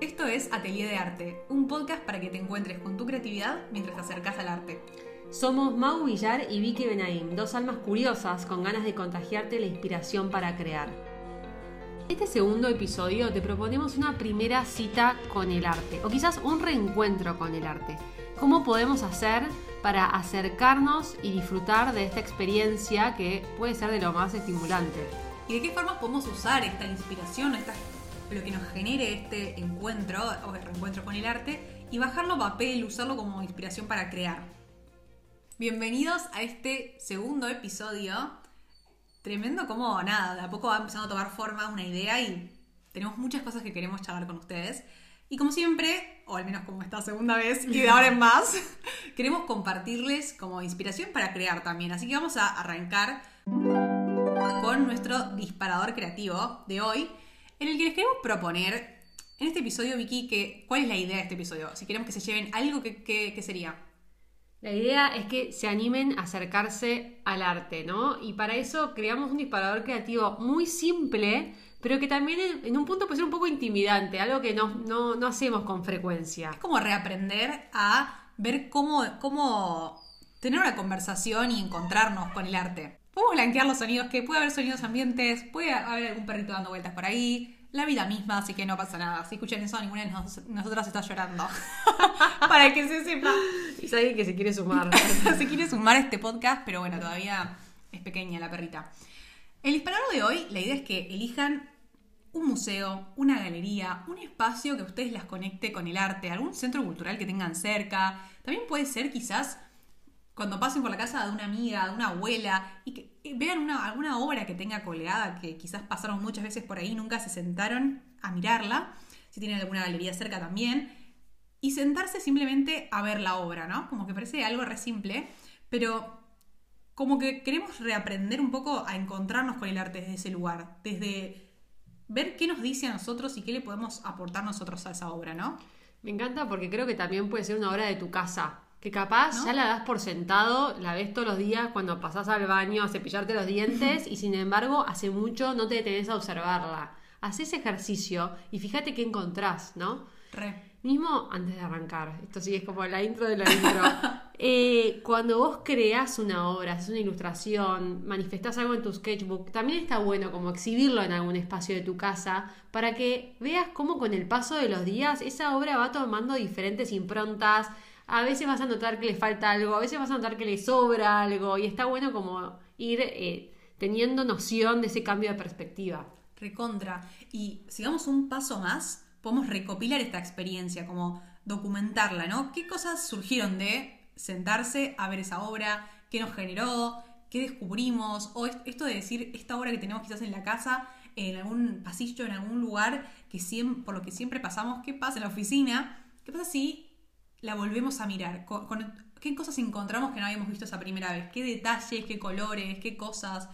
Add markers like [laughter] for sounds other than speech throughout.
Esto es Atelier de Arte, un podcast para que te encuentres con tu creatividad mientras te acercas al arte. Somos Mau Villar y Vicky Benaim, dos almas curiosas con ganas de contagiarte la inspiración para crear. En este segundo episodio te proponemos una primera cita con el arte, o quizás un reencuentro con el arte. ¿Cómo podemos hacer para acercarnos y disfrutar de esta experiencia que puede ser de lo más estimulante? ¿Y de qué formas podemos usar esta inspiración, esta, lo que nos genere este encuentro o el reencuentro con el arte y bajarlo a papel, usarlo como inspiración para crear? Bienvenidos a este segundo episodio. Tremendo como nada, de a poco va empezando a tomar forma una idea y tenemos muchas cosas que queremos charlar con ustedes. Y como siempre, o al menos como esta segunda vez y de ahora en más, [laughs] queremos compartirles como inspiración para crear también. Así que vamos a arrancar con nuestro disparador creativo de hoy, en el que les queremos proponer en este episodio, Vicky, que, ¿cuál es la idea de este episodio? Si queremos que se lleven algo, ¿qué, qué, qué sería? La idea es que se animen a acercarse al arte, ¿no? Y para eso creamos un disparador creativo muy simple, pero que también en, en un punto puede ser un poco intimidante, algo que no, no, no hacemos con frecuencia. Es como reaprender a ver cómo, cómo tener una conversación y encontrarnos con el arte. Podemos blanquear los sonidos, que puede haber sonidos ambientes, puede haber algún perrito dando vueltas por ahí, la vida misma, así que no pasa nada. Si escuchan eso, ninguna de nos- nosotras está llorando. [laughs] Para que se sepa. Y es alguien que se quiere sumar. [laughs] se quiere sumar a este podcast, pero bueno, todavía es pequeña la perrita. El disparador de hoy, la idea es que elijan un museo, una galería, un espacio que a ustedes las conecte con el arte, algún centro cultural que tengan cerca. También puede ser quizás cuando pasen por la casa de una amiga, de una abuela, y que vean una, alguna obra que tenga colgada, que quizás pasaron muchas veces por ahí, nunca se sentaron a mirarla, si tienen alguna galería cerca también, y sentarse simplemente a ver la obra, ¿no? Como que parece algo re simple, pero como que queremos reaprender un poco a encontrarnos con el arte desde ese lugar, desde ver qué nos dice a nosotros y qué le podemos aportar nosotros a esa obra, ¿no? Me encanta porque creo que también puede ser una obra de tu casa. Que capaz ¿No? ya la das por sentado, la ves todos los días cuando pasás al baño a cepillarte los dientes y sin embargo hace mucho no te detenés a observarla. Haz ese ejercicio y fíjate qué encontrás, ¿no? Re. Mismo antes de arrancar, esto sí es como la intro de la [laughs] intro. Eh, cuando vos creás una obra, haces una ilustración, manifestás algo en tu sketchbook, también está bueno como exhibirlo en algún espacio de tu casa para que veas cómo con el paso de los días esa obra va tomando diferentes improntas. A veces vas a notar que le falta algo, a veces vas a notar que le sobra algo y está bueno como ir eh, teniendo noción de ese cambio de perspectiva. Recontra. Y sigamos un paso más, podemos recopilar esta experiencia, como documentarla, ¿no? ¿Qué cosas surgieron de sentarse a ver esa obra? ¿Qué nos generó? ¿Qué descubrimos? O es- esto de decir, esta obra que tenemos quizás en la casa, en algún pasillo, en algún lugar, que por lo que siempre pasamos, ¿qué pasa en la oficina? ¿Qué pasa si la volvemos a mirar? ¿Qué cosas encontramos que no habíamos visto esa primera vez? ¿Qué detalles, qué colores, qué cosas?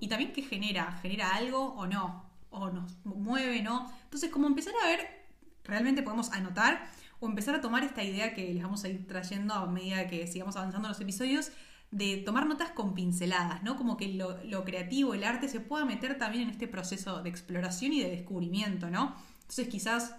Y también qué genera, ¿genera algo o no? ¿O nos mueve, no? Entonces, como empezar a ver, realmente podemos anotar o empezar a tomar esta idea que les vamos a ir trayendo a medida que sigamos avanzando en los episodios, de tomar notas con pinceladas, ¿no? Como que lo, lo creativo, el arte se pueda meter también en este proceso de exploración y de descubrimiento, ¿no? Entonces, quizás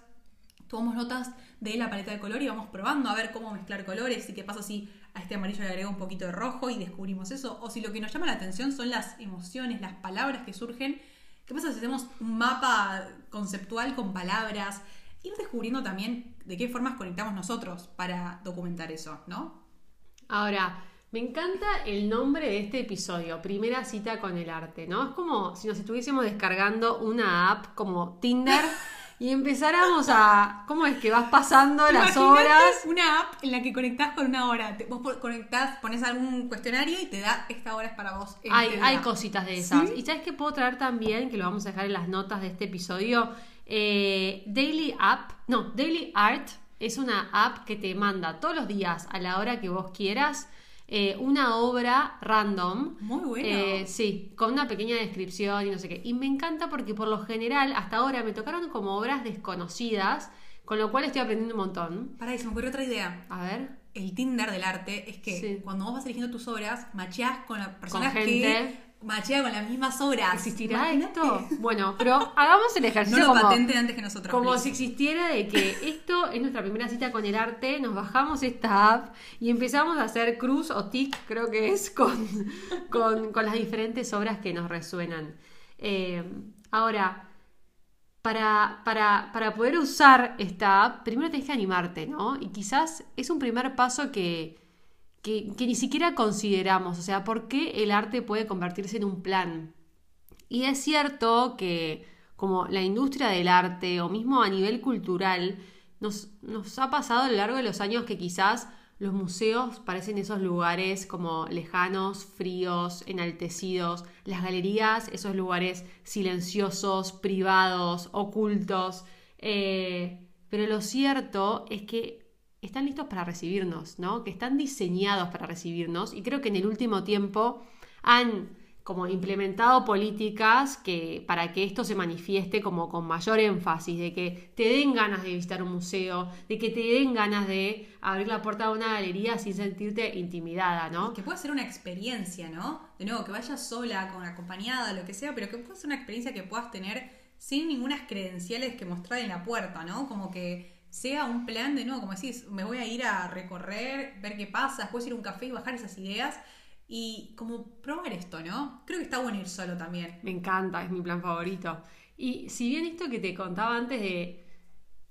tomamos notas de la paleta de color y vamos probando a ver cómo mezclar colores y qué pasa si a este amarillo le agrego un poquito de rojo y descubrimos eso, o si lo que nos llama la atención son las emociones, las palabras que surgen. ¿Qué pasa si hacemos un mapa conceptual con palabras? Ir descubriendo también de qué formas conectamos nosotros para documentar eso, ¿no? Ahora, me encanta el nombre de este episodio, Primera cita con el arte, ¿no? Es como si nos estuviésemos descargando una app como Tinder [laughs] y empezáramos a... ¿Cómo es que vas pasando las horas? Una app en la que conectás con una hora. Te- vos conectás, pones algún cuestionario y te da esta hora es para vos. Hay, hay cositas de esas. ¿Sí? Y sabes que puedo traer también, que lo vamos a dejar en las notas de este episodio, Eh, Daily App, no, Daily Art es una app que te manda todos los días a la hora que vos quieras eh, una obra random. Muy bueno. Eh, sí, con una pequeña descripción y no sé qué. Y me encanta porque por lo general hasta ahora me tocaron como obras desconocidas, con lo cual estoy aprendiendo un montón. Pará, y se me ocurrió otra idea. A ver. El Tinder del arte es que Sí. cuando vos vas eligiendo tus obras, macheás con las personas gente. que machea con las mismas obras. ¿Existirá Imagínate. esto? Bueno, pero hagamos el [laughs] No ejercicio lo como, patenten antes que nosotros. como please. si existiera de que esto es nuestra primera cita con el arte, nos bajamos esta app y empezamos a hacer cruz o tic, creo que es, [laughs] con, con, con las diferentes obras que nos resuenan. Eh, ahora, para, para, para poder usar esta app, primero tenés que animarte, ¿no? Y quizás es un primer paso que, que, ni siquiera consideramos. O sea, ¿por qué el arte puede convertirse en un plan? Y es cierto que como la industria del arte o mismo a nivel cultural, nos, nos ha pasado a lo largo de los años que quizás los museos parecen esos lugares como lejanos, fríos, enaltecidos, las galerías, esos lugares silenciosos, privados, ocultos. Eh, pero lo cierto es que están listos para recibirnos, ¿no? Que están diseñados para recibirnos y creo que en el último tiempo han como implementado políticas que para que esto se manifieste como con mayor énfasis, de que te den ganas de visitar un museo, de que te den ganas de abrir la puerta de una galería sin sentirte intimidada, ¿no? Que pueda ser una experiencia, ¿no? De nuevo, que vayas sola, con acompañada, lo que sea, pero que pueda ser una experiencia que puedas tener sin ninguna credenciales que mostrar en la puerta, ¿no? Como que sea un plan de nuevo, como decís, me voy a ir a recorrer, ver qué pasa, después ir a un café y bajar esas ideas y como probar esto, ¿no? Creo que está bueno ir solo también. Me encanta, es mi plan favorito. Y si bien esto que te contaba antes de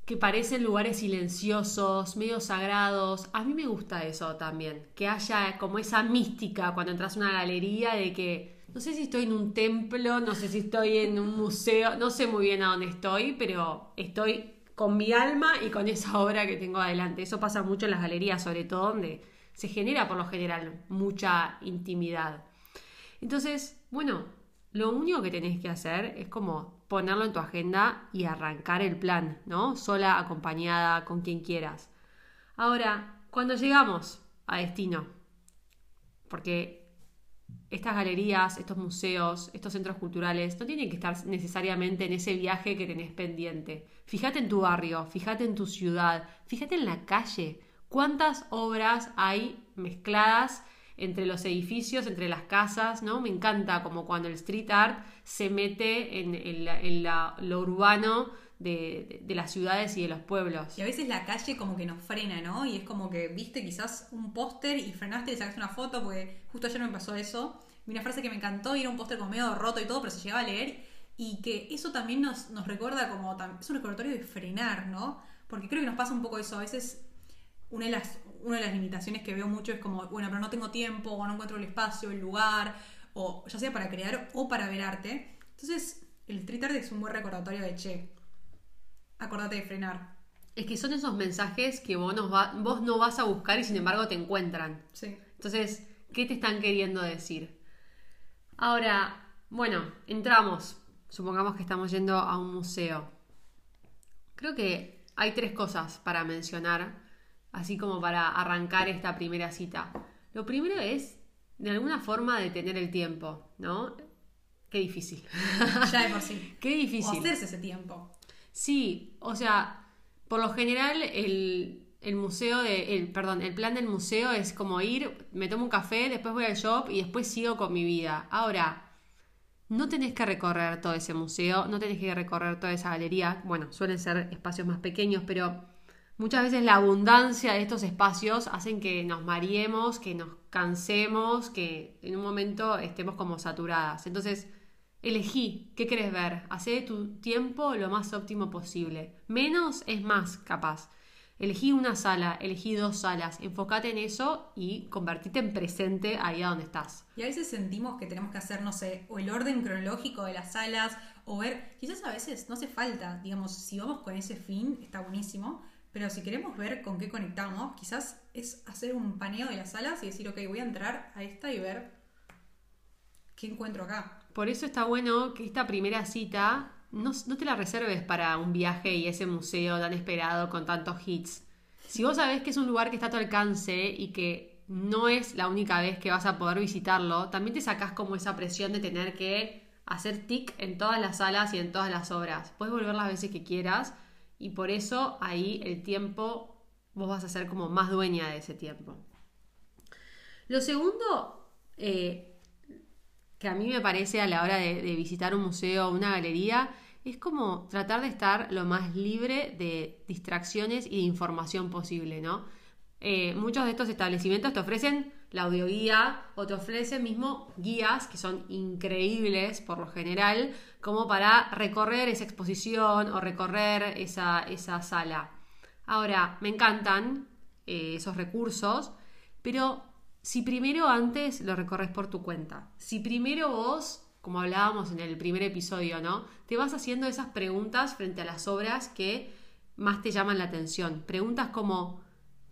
que parecen lugares silenciosos, medio sagrados, a mí me gusta eso también, que haya como esa mística cuando entras a una galería de que no sé si estoy en un templo, no sé si estoy en un museo, no sé muy bien a dónde estoy, pero estoy con mi alma y con esa obra que tengo adelante. Eso pasa mucho en las galerías, sobre todo donde se genera por lo general mucha intimidad. Entonces, bueno, lo único que tenés que hacer es como ponerlo en tu agenda y arrancar el plan, ¿no? Sola, acompañada, con quien quieras. Ahora, cuando llegamos a destino, porque estas galerías, estos museos, estos centros culturales no tienen que estar necesariamente en ese viaje que tenés pendiente. Fíjate en tu barrio, fíjate en tu ciudad, fíjate en la calle. ¿Cuántas obras hay mezcladas entre los edificios, entre las casas? ¿no? Me encanta como cuando el street art se mete en, la- lo urbano de, de- las ciudades y de los pueblos. Y a veces la calle como que nos frena, ¿no? Y es como que viste quizás un póster y frenaste y le sacaste una foto, porque justo ayer me pasó eso. Vi una frase que me encantó y era un póster como medio roto y todo, pero se llegaba a leer. Y que eso también nos, nos recuerda como, es un recordatorio de frenar, ¿no? Porque creo que nos pasa un poco eso. A veces una de las, una de las limitaciones que veo mucho es como, bueno, pero no tengo tiempo, o no encuentro el espacio, el lugar, o ya sea para crear o para ver arte. Entonces, el street art es un buen recordatorio de, che, acordate de frenar. Es que son esos mensajes que vos, nos va- vos no vas a buscar y sin embargo te encuentran. Sí. Entonces, ¿qué te están queriendo decir? Ahora, bueno, entramos. Supongamos que estamos yendo a un museo. Creo que hay tres cosas para mencionar, así como para arrancar esta primera cita. Lo primero es, de alguna forma, detener el tiempo, ¿no? Qué difícil. Ya de por sí. [laughs] Qué O difícil. hacerse ese tiempo. Sí, o sea, por lo general el, el museo de, el, perdón, el plan del museo es como ir, me tomo un café, después voy al shop y después sigo con mi vida. Ahora, no tenés que recorrer todo ese museo, no tenés que recorrer toda esa galería. Bueno, suelen ser espacios más pequeños, pero muchas veces la abundancia de estos espacios hacen que nos mareemos, que nos cansemos, que en un momento estemos como saturadas. Entonces, Elegí qué querés ver, hacé de tu tiempo lo más óptimo posible. Menos es más, capaz. Elegí una sala, elegí dos salas, enfócate en eso y convertite en presente ahí donde estás. Y a veces sentimos que tenemos que hacer, no sé, o el orden cronológico de las salas, o ver, quizás a veces no hace falta, digamos, si vamos con ese fin, está buenísimo, pero si queremos ver con qué conectamos, quizás es hacer un paneo de las salas y decir, ok, voy a entrar a esta y ver qué encuentro acá. Por eso está bueno que esta primera cita no, te la reserves para un viaje y ese museo tan esperado con tantos hits. Si vos sabés que es un lugar que está a tu alcance y que no es la única vez que vas a poder visitarlo, también te sacás como esa presión de tener que hacer tic en todas las salas y en todas las obras. Puedes volver las veces que quieras y por eso ahí el tiempo vos vas a ser como más dueña de ese tiempo. Lo segundo, eh, que a mí me parece a la hora de, visitar un museo o una galería, es como tratar de estar lo más libre de distracciones y de información posible, ¿no? Eh, muchos de estos establecimientos te ofrecen la audioguía o te ofrecen mismo guías que son increíbles por lo general, como para recorrer esa exposición o recorrer esa, esa sala. Ahora, me encantan eh, esos recursos, pero si primero antes lo recorres por tu cuenta, si primero vos como hablábamos en el primer episodio, ¿no? Te vas haciendo esas preguntas frente a las obras que más te llaman la atención. Preguntas como,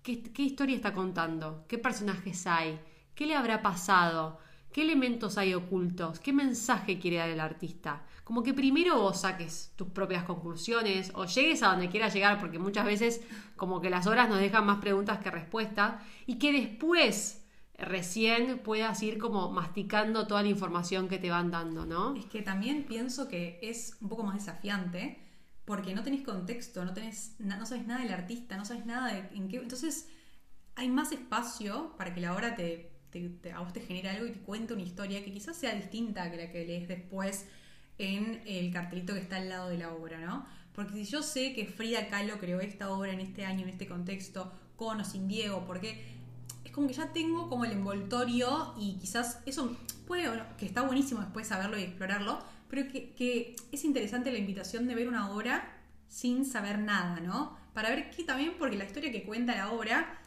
¿qué, historia está contando? ¿Qué personajes hay? ¿Qué le habrá pasado? ¿Qué elementos hay ocultos? ¿Qué mensaje quiere dar el artista? Como que primero vos saques tus propias conclusiones o llegues a donde quieras llegar, porque muchas veces como que las obras nos dejan más preguntas que respuestas, y que después recién puedas ir como masticando toda la información que te van dando, ¿no? Es que también pienso que es un poco más desafiante porque no tenés contexto, no tenés no sabes nada del artista, no sabes nada de en qué, entonces hay más espacio para que la obra te, a vos te genere algo y te cuente una historia que quizás sea distinta que la que lees después en el cartelito que está al lado de la obra, ¿no? Porque si yo sé que Frida Kahlo creó esta obra en este año, en este contexto, con o sin Diego, porque como que ya tengo como el envoltorio y quizás eso puede, que está buenísimo después saberlo y explorarlo, pero que, es interesante la invitación de ver una obra sin saber nada, ¿no? Para ver qué también, porque la historia que cuenta la obra,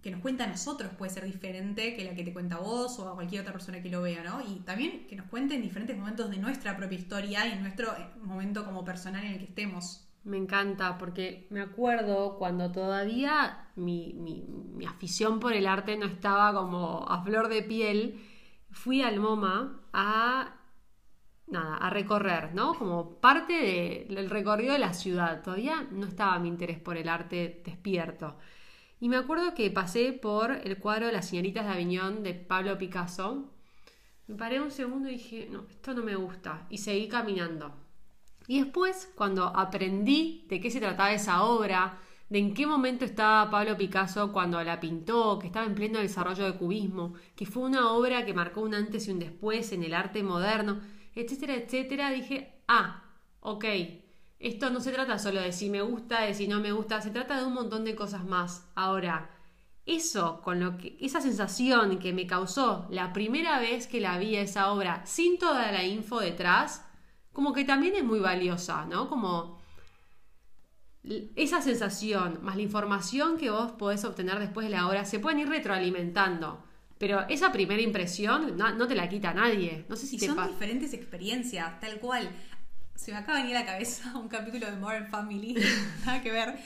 que nos cuenta a nosotros, puede ser diferente que la que te cuenta vos o a cualquier otra persona que lo vea, ¿no? Y también que nos cuente en diferentes momentos de nuestra propia historia y en nuestro momento como personal en el que estemos. Me encanta porque me acuerdo cuando todavía mi, mi, afición por el arte no estaba como a flor de piel, fui al MoMA a nada, a recorrer, ¿no? Como parte del recorrido de la ciudad. Todavía no estaba mi interés por el arte despierto. Y me acuerdo que pasé por el cuadro Las señoritas de Aviñón de Pablo Picasso. Me paré un segundo y dije, no, esto no me gusta. Y seguí caminando. Y después, cuando aprendí de qué se trataba esa obra, de en qué momento estaba Pablo Picasso cuando la pintó, que estaba en pleno desarrollo del cubismo, que fue una obra que marcó un antes y un después en el arte moderno, etcétera, etcétera, dije, ah, ok, esto no se trata solo de si me gusta, de si no me gusta, se trata de un montón de cosas más. Ahora, eso, con lo que, esa sensación que me causó la primera vez que la vi esa obra, sin toda la info detrás, como que también es muy valiosa, ¿no? Como esa sensación más la información que vos podés obtener después de la obra se pueden ir retroalimentando. Pero esa primera impresión no, te la quita nadie. No sé si y son diferentes experiencias, tal cual. Se me acaba de venir a la cabeza [laughs] un capítulo de Modern Family, [laughs] nada que ver,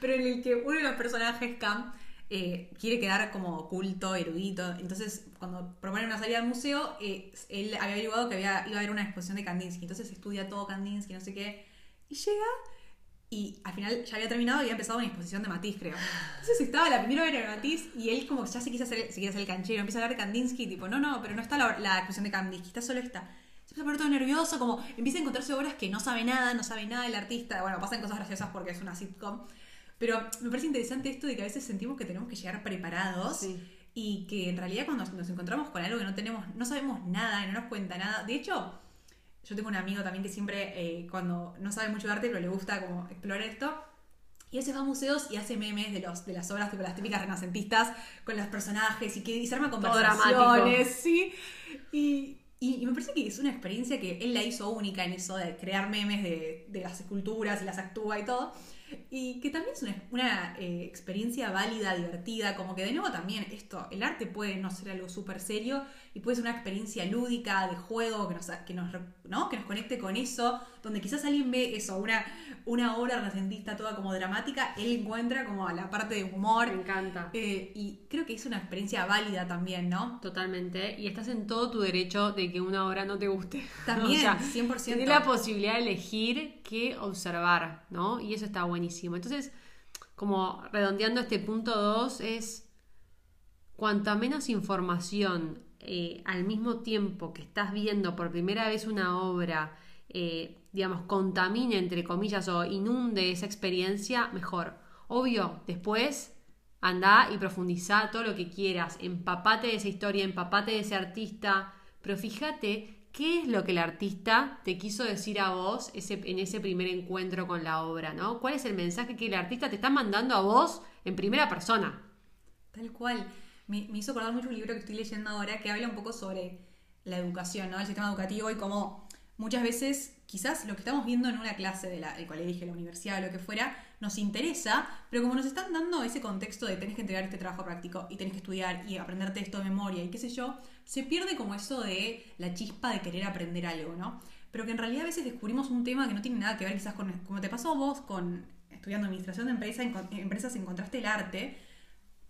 pero en el que uno de los personajes, Cam, eh, quiere quedar como oculto, erudito. Entonces, cuando proponen una salida al museo, eh, él había averiguado que había, iba a haber una exposición de Kandinsky. Entonces estudia todo Kandinsky, no sé qué. Y llega y al final ya había terminado y había empezado una exposición de Matisse, creo. Entonces estaba la primera obra de Matisse y él como ya se quiso hacer, se quiere hacer el canchero, empieza a hablar de Kandinsky, tipo, no, no, pero no está la, la exposición de Kandinsky, está solo esta. Se empieza a poner todo nervioso, como empieza a encontrarse obras que no sabe nada, no sabe nada del artista. Bueno, pasan cosas graciosas porque es una sitcom. Pero me parece interesante esto de que a veces sentimos que tenemos que llegar preparados y que en realidad cuando nos encontramos con algo que no tenemos, no sabemos nada, no nos cuenta nada. De hecho, yo tengo un amigo también que siempre, eh, cuando no sabe mucho de arte, pero le gusta como explorar esto, y hace va a museos y hace memes de los de las obras, tipo las típicas renacentistas, con los personajes y que y se arma conversaciones, sí. Y, y, me parece que es una experiencia que él la hizo única en eso de crear memes de, de las esculturas y las actúa y todo. Y que también es una, eh, experiencia válida, divertida, como que de nuevo también esto, el arte puede no ser algo súper serio y puede ser una experiencia lúdica, de juego, que nos, que nos, ¿no? que nos conecte con eso, donde quizás alguien ve eso, una, una obra renacentista toda como dramática, él encuentra como la parte de humor. Me encanta. Eh, y creo que es una experiencia válida también, ¿no? Totalmente. Y estás en todo tu derecho de que una obra no te guste. [laughs] También, 100%. Tienes la posibilidad de elegir qué observar, ¿no? Y eso está buenísimo. Entonces, como redondeando este punto 2, es cuanta menos información eh, al mismo tiempo que estás viendo por primera vez una obra, eh, digamos, contamine, entre comillas, o inunde esa experiencia, mejor. Obvio, después anda y profundiza todo lo que quieras, empapate de esa historia, empapate de ese artista, pero fíjate qué es lo que el artista te quiso decir a vos en ese primer encuentro con la obra, ¿no? ¿Cuál es el mensaje que el artista te está mandando a vos en primera persona? Tal cual. Me, me hizo acordar mucho un libro que estoy leyendo ahora que habla un poco sobre la educación, ¿no? El sistema educativo y cómo muchas veces quizás lo que estamos viendo en una clase de colegio, la universidad o lo que fuera, nos interesa, pero como nos están dando ese contexto de tenés que entregar este trabajo práctico y tenés que estudiar y aprenderte esto de memoria y qué sé yo, se pierde como eso de la chispa de querer aprender algo, ¿no? Pero que en realidad a veces descubrimos un tema que no tiene nada que ver quizás con, como te pasó vos con estudiando administración de empresa, en, empresas, encontraste el arte,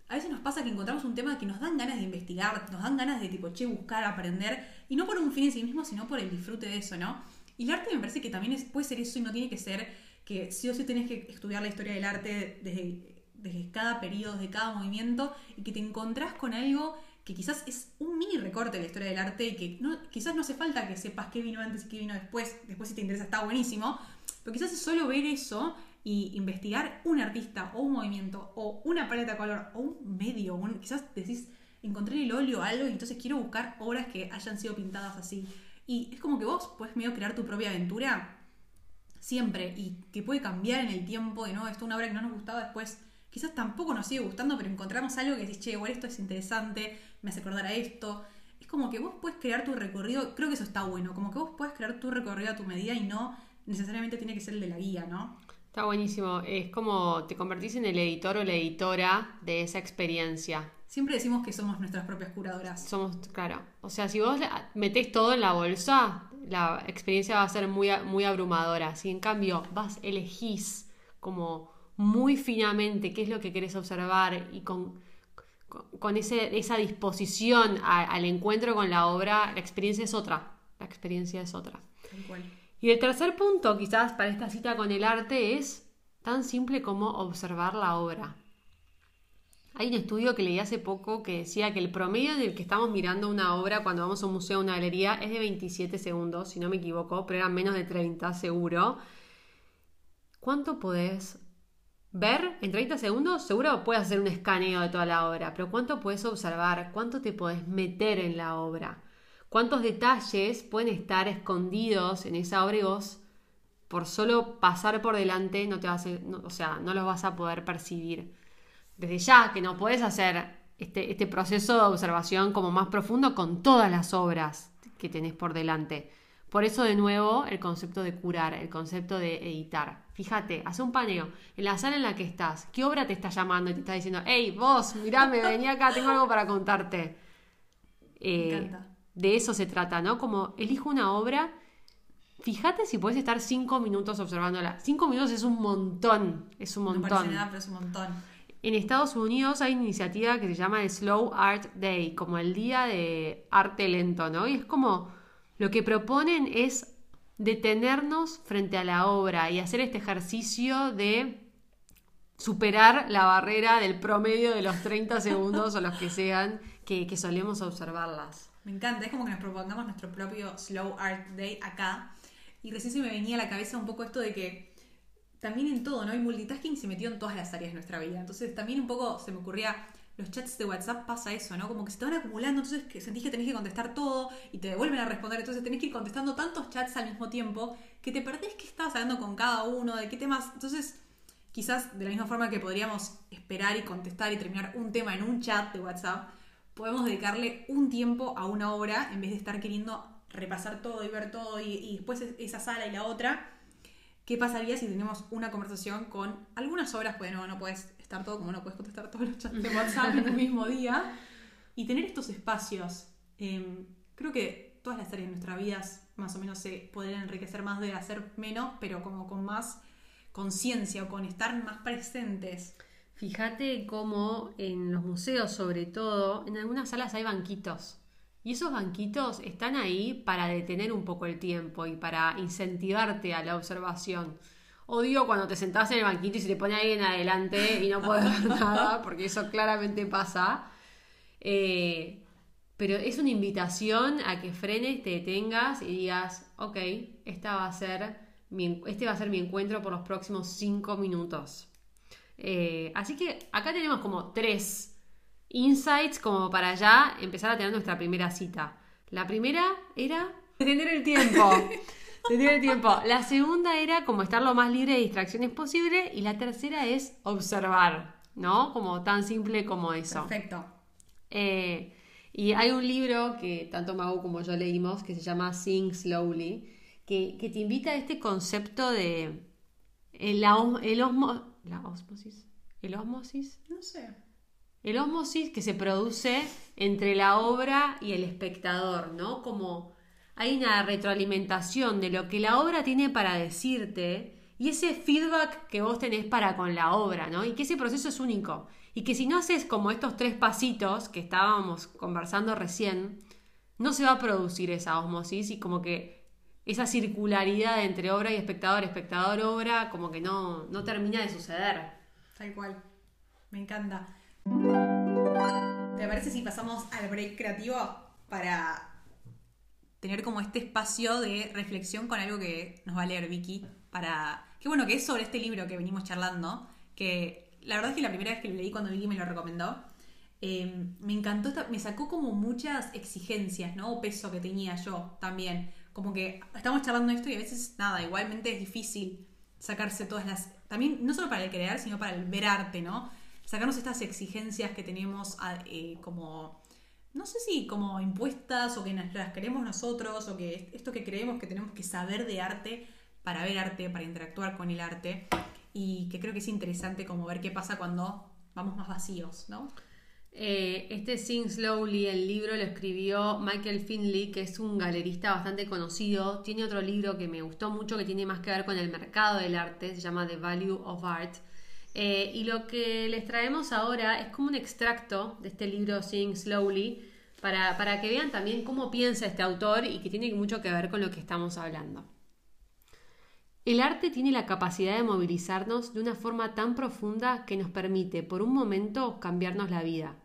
a veces nos pasa que encontramos un tema que nos dan ganas de investigar, nos dan ganas de tipo, che, buscar, aprender, y no por un fin en sí mismo, sino por el disfrute de eso, ¿no? Y el arte me parece que también puede ser eso y no tiene que ser que sí o sí tenés que estudiar la historia del arte desde, desde cada periodo, desde cada movimiento, y que te encontrás con algo que quizás es un mini recorte de la historia del arte y que no, quizás no hace falta que sepas qué vino antes y qué vino después, después si te interesa está buenísimo, pero quizás es solo ver eso y investigar un artista o un movimiento o una paleta de color o un medio, quizás decís, encontré en el óleo algo y entonces quiero buscar obras que hayan sido pintadas así. Y es como que vos puedes medio crear tu propia aventura siempre y que puede cambiar en el tiempo, de nuevo, esto es una obra que no nos gustaba después. Quizás tampoco nos sigue gustando, pero encontramos algo que decís, che, igual esto es interesante, me hace acordar a esto. Es como que vos puedes crear tu recorrido, creo que eso está bueno, como que vos puedes crear tu recorrido a tu medida y no necesariamente tiene que ser el de la guía, ¿no? Está buenísimo. Es como te convertís en el editor o la editora de esa experiencia. Siempre decimos que somos nuestras propias curadoras. Somos, claro. O sea, si vos metés todo en la bolsa, la experiencia va a ser muy, muy abrumadora. Si en cambio vas, elegís como muy finamente qué es lo que querés observar y con, con, ese, esa disposición al encuentro con la obra, la experiencia es otra. La experiencia es otra. Y el tercer punto, quizás para esta cita con el arte, es tan simple como observar la obra. Hay un estudio que leí hace poco que decía que el promedio en el que estamos mirando una obra cuando vamos a un museo o una galería es de 27 segundos, si no me equivoco, pero eran menos de 30 seguro. ¿Cuánto podés ver en 30 segundos? Seguro puedes hacer un escaneo de toda la obra, pero ¿cuánto puedes observar? ¿Cuánto te podés meter en la obra? Cuántos detalles pueden estar escondidos en esa obra y vos por solo pasar por delante no te vas a, o sea, no los vas a poder percibir. Desde ya que no puedes hacer este, este proceso de observación como más profundo con todas las obras que tenés por delante. Por eso, de nuevo, el concepto de curar, el concepto de editar. Fíjate, hace un paneo en la sala en la que estás. ¿Qué obra te está llamando y te está diciendo, hey, vos, mirame, vení acá, tengo algo para contarte? Me encanta de eso se trata, ¿no? Como elijo una obra, fíjate si puedes estar cinco minutos observándola. Cinco minutos es un montón, es un montón. No parece nada, pero es un montón. En Estados Unidos hay una iniciativa que se llama el Slow Art Day, como el día de arte lento, ¿no? Y es como lo que proponen es detenernos frente a la obra y hacer este ejercicio de superar la barrera del promedio de los 30 segundos o los que sean que, que solemos observarlas. Me encanta, es como que nos propongamos nuestro propio Slow Art Day acá. Y recién se me venía a la cabeza un poco esto de que también en todo, ¿no? El multitasking se metió en todas las áreas de nuestra vida. Entonces también un poco se me ocurría, los chats de WhatsApp pasa eso, ¿no? Como que se te van acumulando, entonces sentís que tenés que contestar todo y te devuelven a responder, entonces tenés que ir contestando tantos chats al mismo tiempo que te perdés qué estabas hablando con cada uno, de qué temas. Entonces, quizás de la misma forma que podríamos esperar y contestar y terminar un tema en un chat de WhatsApp, podemos dedicarle un tiempo a una obra en vez de estar queriendo repasar todo y ver todo y, después esa sala y la otra. ¿Qué pasaría si tenemos una conversación con algunas obras? Pues no, no puedes estar todo, como no puedes contestar todos los chats de WhatsApp en el [laughs] mismo día. Y tener estos espacios. Em, creo que todas las áreas de nuestras vidas más o menos se podrían enriquecer más de hacer menos, pero como con más conciencia o con estar más presentes. Fíjate cómo en los museos, sobre todo, en algunas salas hay banquitos. Y esos banquitos están ahí para detener un poco el tiempo y para incentivarte a la observación. Odio cuando te sentás en el banquito y se te pone alguien adelante y no puedes ver [laughs] nada, porque eso claramente pasa. Eh, pero es una invitación a que frenes, te detengas y digas, ok, esta va a ser este va a ser mi encuentro por los próximos cinco minutos. Eh, así que acá tenemos como tres insights como para ya empezar a tener nuestra primera cita. La primera era detener el tiempo. [laughs] detener el tiempo. La segunda era como estar lo más libre de distracciones posible. Y la tercera es observar, ¿no? Como tan simple como eso. Perfecto. Eh, y hay un libro que tanto Mago como yo leímos que se llama Sing Slowly, que, que te invita a este concepto de el, el osmo- la osmosis. ¿El osmosis? No sé. El osmosis que se produce entre la obra y el espectador, ¿no? Como hay una retroalimentación de lo que la obra tiene para decirte y ese feedback que vos tenés para con la obra, ¿no? Y que ese proceso es único. Y que si no haces como estos tres pasitos que estábamos conversando recién, no se va a producir esa osmosis y como que esa circularidad entre obra y espectador, espectador-obra, como que no, no termina de suceder. Tal cual. Me encanta. ¿Te parece si pasamos al break creativo para tener como este espacio de reflexión con algo que nos va a leer Vicky? Para. Qué bueno que es sobre este libro que venimos charlando. Que la verdad es que la primera vez que lo leí cuando Vicky me lo recomendó. eh, me encantó, me sacó como muchas exigencias, ¿no? O peso que tenía yo también. Como que estamos charlando esto y a veces, nada, igualmente es difícil sacarse todas las. También, no solo para el crear, sino para el ver arte, ¿no? Sacarnos estas exigencias que tenemos a- eh, como. No sé si como impuestas o que las queremos nosotros o que esto que creemos que tenemos que saber de arte para ver arte, para interactuar con el arte. Y que creo que es interesante como ver qué pasa cuando vamos más vacíos, ¿no? Eh, este Sing Slowly, el libro lo escribió Michael Finley, que es un galerista bastante conocido. Tiene otro libro que me gustó mucho que tiene más que ver con el mercado del arte, se llama The Value of Art. Eh, y lo que les traemos ahora es como un extracto de este libro Sing Slowly para, para que vean también cómo piensa este autor y que tiene mucho que ver con lo que estamos hablando. El arte tiene la capacidad de movilizarnos de una forma tan profunda que nos permite, por un momento, cambiarnos la vida.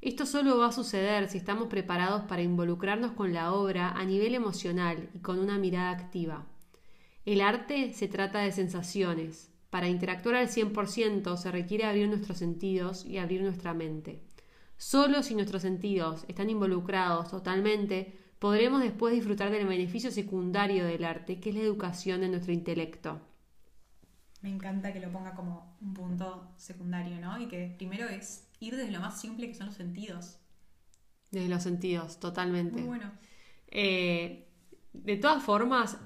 Esto solo va a suceder si estamos preparados para involucrarnos con la obra a nivel emocional y con una mirada activa. El arte se trata de sensaciones. Para interactuar al 100% se requiere abrir nuestros sentidos y abrir nuestra mente. Solo si nuestros sentidos están involucrados totalmente, podremos después disfrutar del beneficio secundario del arte, que es la educación de nuestro intelecto. Me encanta que lo ponga como un punto secundario, ¿no? Y que primero es ir desde lo más simple que son los sentidos. Desde los sentidos, totalmente. Muy bueno. Eh, de todas formas,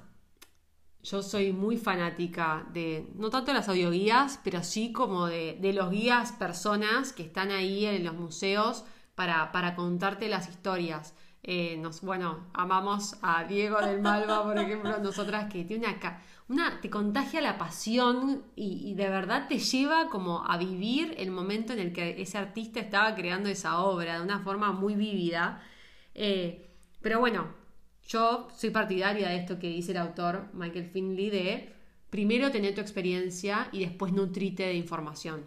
yo soy muy fanática de, no tanto de las audioguías, pero sí como de, de los guías personas que están ahí en los museos para, para contarte las historias. Eh, nos, bueno, amamos a Diego del Malva, por ejemplo, nosotras que tiene una, ca- una te contagia la pasión y, y de verdad te lleva como a vivir el momento en el que ese artista estaba creando esa obra de una forma muy vívida. Eh, pero bueno, yo soy partidaria de esto que dice el autor Michael Finley de primero tener tu experiencia y después nutrite de información.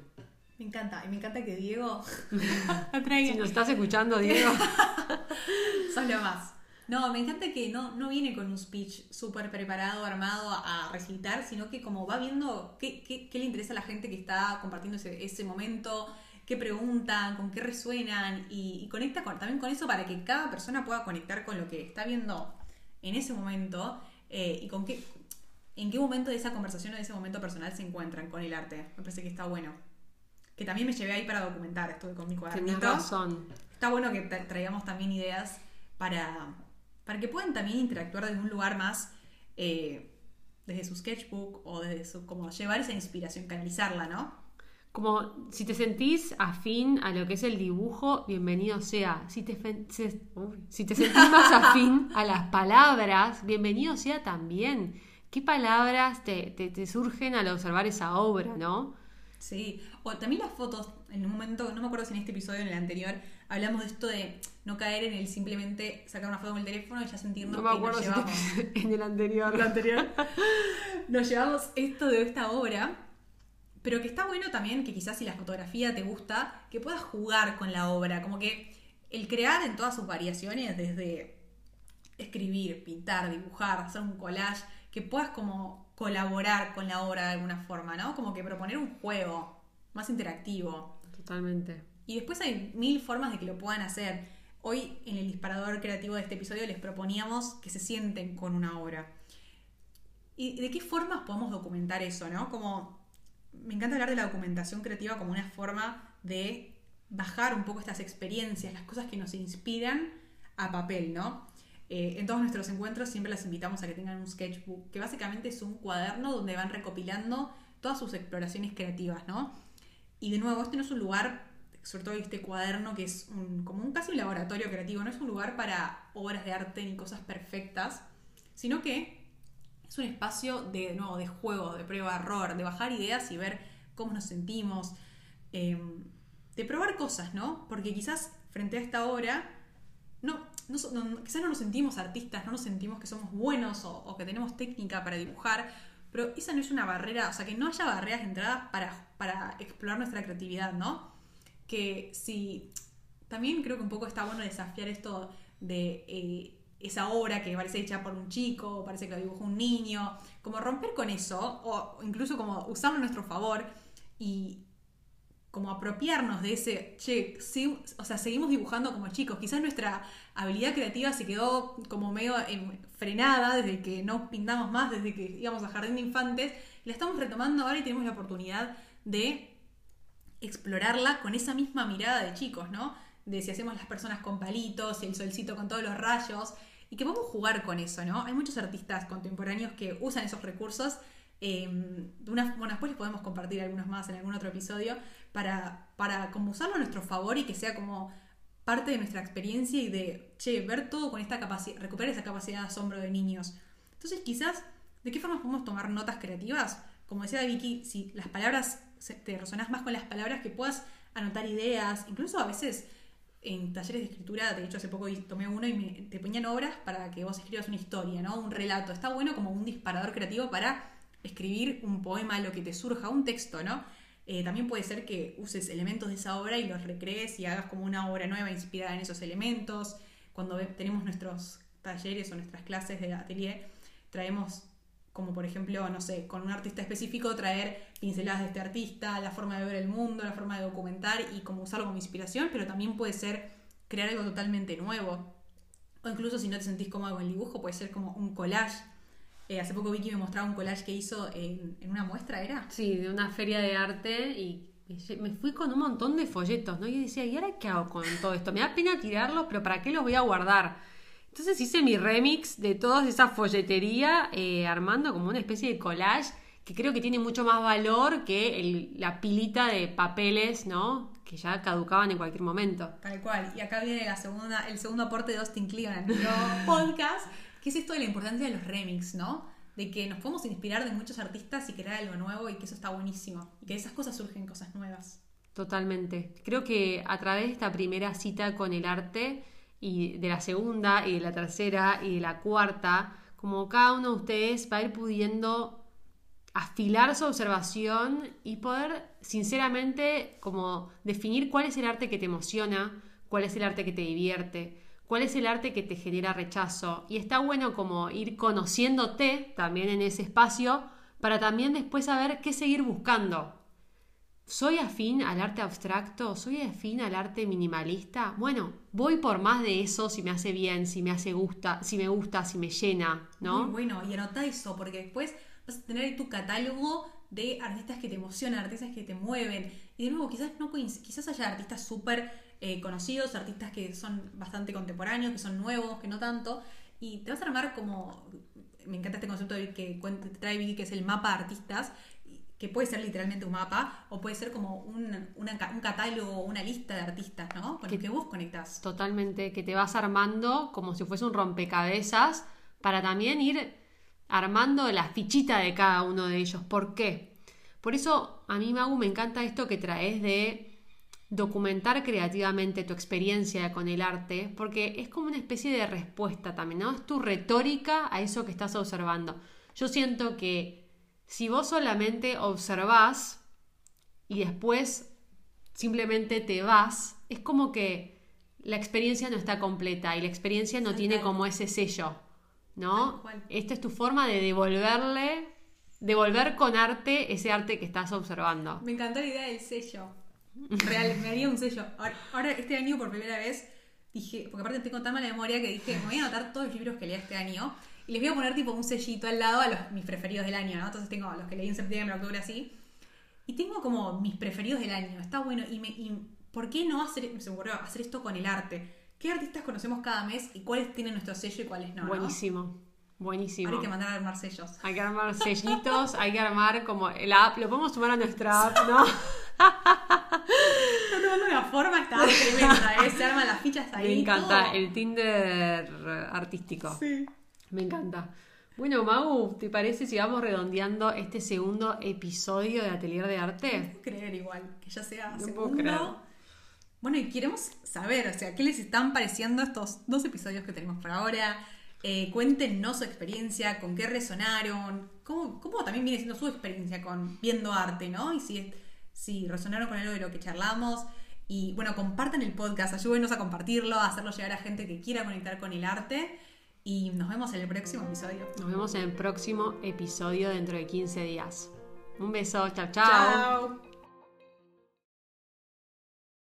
Me encanta. Y me encanta que Diego. [laughs] [laughs] Si nos estás escuchando, Diego. [laughs] Sos lo más. No, me encanta que no, no viene con un speech súper preparado, armado a, recitar, sino que como va viendo qué, qué- qué le interesa a la gente que está compartiendo ese, ese momento, qué preguntan, con qué resuenan y, y conecta con- también con eso para que cada persona pueda conectar con lo que está viendo en ese momento eh, y con qué, en qué momento de esa conversación o de ese momento personal se encuentran con el arte. Me parece que está bueno. Que también me llevé ahí para documentar, estuve con mi Tenés cuadernito. razón. Está bueno que tra- traigamos también ideas para, para que puedan también interactuar desde un lugar más, eh, desde su sketchbook o desde su, como llevar esa inspiración, canalizarla, ¿no? Como si te sentís afín a lo que es el dibujo, bienvenido sea. Si te, fen- se- uy, si te sentís más [laughs] afín a las palabras, bienvenido sea también. ¿Qué palabras te, te- te surgen al observar esa obra, no? Sí, o también las fotos, en un momento, no me acuerdo si en este episodio o en el anterior, hablamos de esto de no caer en el simplemente sacar una foto con el teléfono y ya sentirnos No me que acuerdo nos llevamos. [laughs] en el anterior. lo anterior. [laughs] Nos llevamos esto de esta obra, pero que está bueno también que quizás si la fotografía te gusta, que puedas jugar con la obra, como que el crear en todas sus variaciones, desde escribir, pintar, dibujar, hacer un collage, que puedas como colaborar con la obra de alguna forma, ¿no? Como que proponer un juego más interactivo. Totalmente. Y después hay mil formas de que lo puedan hacer. hoy en el disparador creativo de este episodio les proponíamos que se sienten con una obra. ¿Y de qué formas podemos documentar eso, no? Como me encanta hablar de la documentación creativa como una forma de bajar un poco estas experiencias, las cosas que nos inspiran a papel, ¿no? Eh, en todos nuestros encuentros siempre las invitamos a que tengan un sketchbook, que básicamente es un cuaderno donde van recopilando todas sus exploraciones creativas, ¿no? Y de nuevo, este no es un lugar, sobre todo este cuaderno que es como un casi un laboratorio creativo, no es un lugar para obras de arte ni cosas perfectas, sino que es un espacio de, nuevo, de juego, de prueba-error, de bajar ideas y ver cómo nos sentimos, em, de probar cosas, ¿no? Porque quizás frente a esta obra, no, quizás no nos sentimos artistas, no nos sentimos que somos buenos o, que tenemos técnica para dibujar, pero esa no es una barrera, o sea, que no haya barreras de entrada para, para explorar nuestra creatividad, ¿no? Que si también creo que un poco está bueno desafiar esto de eh, esa obra que parece hecha por un chico, o parece que la dibujó un niño, como romper con eso, o incluso como usarlo a nuestro favor y como apropiarnos de ese, che, o sea, seguimos dibujando como chicos, quizás nuestra habilidad creativa se quedó como medio frenada desde que no pintamos más, desde que íbamos a jardín de infantes, la estamos retomando ahora y tenemos la oportunidad de explorarla con esa misma mirada de chicos, ¿no? De si hacemos las personas con palitos, el solcito con todos los rayos, y que podemos jugar con eso, ¿no? Hay muchos artistas contemporáneos que usan esos recursos. Em, bueno, después les podemos compartir algunos más en algún otro episodio para, para como usarlo a nuestro favor y que sea como parte de nuestra experiencia y de, che, ver todo con esta capacidad, recuperar esa capacidad de asombro de niños. Entonces, quizás, ¿de qué forma podemos tomar notas creativas? Como decía Vicky, si las palabras, te resonás más con las palabras, que puedas anotar ideas, incluso a veces en talleres de escritura, de hecho hace poco tomé uno y me, te ponían obras para que vos escribas una historia, ¿no? Un relato. Está bueno como un disparador creativo para escribir un poema, lo que te surja, un texto, ¿no? Eh, también puede ser que uses elementos de esa obra y los recrees y hagas como una obra nueva inspirada en esos elementos. Cuando tenemos nuestros talleres o nuestras clases de atelier, traemos como por ejemplo, no sé, con un artista específico traer pinceladas de este artista, la forma de ver el mundo, la forma de documentar y como usarlo como inspiración, pero también puede ser crear algo totalmente nuevo. O incluso si no te sentís cómodo con el dibujo, puede ser como un collage. Eh, hace poco Vicky me mostraba un collage que hizo en, una muestra, ¿era? Sí, de una feria de arte y me fui con un montón de folletos, ¿no? Y decía, ¿y ahora qué hago con todo esto? Me da pena tirarlos, pero ¿para qué los voy a guardar? Entonces hice mi remix de toda esa folletería, eh, armando como una especie de collage que creo que tiene mucho más valor que la pilita de papeles, ¿no? Que ya caducaban en cualquier momento. Tal cual. Y acá viene la segunda, el segundo aporte de Austin nuestro [laughs] podcast, que es esto de la importancia de los remix, ¿no? De que nos podemos inspirar de muchos artistas y crear algo nuevo y que eso está buenísimo. Y que de esas cosas surgen cosas nuevas. Totalmente. Creo que a través de esta primera cita con el arte, y de la segunda y de la tercera y de la cuarta, como cada uno de ustedes va a ir pudiendo afilar su observación y poder sinceramente como definir cuál es el arte que te emociona, cuál es el arte que te divierte, cuál es el arte que te genera rechazo. Y está bueno como ir conociéndote también en ese espacio para también después saber qué seguir buscando. ¿Soy afín al arte abstracto? ¿Soy afín al arte minimalista? Bueno, voy por más de eso si me hace bien, si me hace gusta, si me gusta, si me llena, ¿no? Muy bueno, y anota eso, porque después vas a tener tu catálogo de artistas que te emocionan, artistas que te mueven. Y de nuevo, quizás no quizás haya artistas súper eh, conocidos, artistas que son bastante contemporáneos, que son nuevos, que no tanto. Y te vas a armar como. Me encanta este concepto de que trae Vicky, que es el mapa de artistas que puede ser literalmente un mapa o puede ser como un, un catálogo, una lista de artistas, ¿no? Con que, que vos conectás. Totalmente, que te vas armando como si fuese un rompecabezas para también ir armando la fichita de cada uno de ellos. ¿Por qué? Por eso a mí, Magu, me encanta esto que traes de documentar creativamente tu experiencia con el arte, porque es como una especie de respuesta también, ¿no? Es tu retórica a eso que estás observando. Yo siento que si vos solamente observás y después simplemente te vas, es como que la experiencia no está completa y la experiencia no tiene como ese sello, ¿no? Esta es tu forma de devolverle, devolver con arte ese arte que estás observando. Me encantó la idea del sello. Real, me haría un sello. Ahora, este año por primera vez dije, porque aparte tengo tan mala memoria que dije, me voy a anotar todos los libros que leí este año y les voy a poner tipo un sellito al lado a los, mis preferidos del año, ¿no? Entonces tengo los que leí en septiembre, octubre, así. Y tengo como mis preferidos del año, está bueno. Y, me, y ¿por qué no hacer, me ocurrió hacer esto con el arte? ¿Qué artistas conocemos cada mes y cuáles tienen nuestro sello y cuáles no? ¿no? Buenísimo. Buenísimo. Ahora hay que mandar a armar sellos. Hay que armar sellitos, hay que armar como la app, lo podemos sumar a nuestra app, ¿no? [laughs] Tomando una forma, está [laughs] tremenda, ¿eh? Se arman las fichas ahí. Me encanta, todo. el Tinder artístico. Sí. Me encanta. Bueno, Mau, ¿te parece si vamos redondeando este segundo episodio de Atelier de Arte? puedo creer igual, que ya sea No puedo segundo. creer. Bueno, y queremos saber, o sea, ¿qué les están pareciendo estos dos episodios que tenemos por ahora? Eh, cuéntenos su experiencia, con qué resonaron, cómo, cómo también viene siendo su experiencia con viendo arte, ¿no? Y si, si resonaron con algo de lo que charlamos. Y bueno, compartan el podcast, ayúdenos a compartirlo, a hacerlo llegar a gente que quiera conectar con el arte. Y nos vemos en el próximo episodio. Nos vemos en el próximo episodio dentro de 15 días. Un beso, chao, chao. Chao.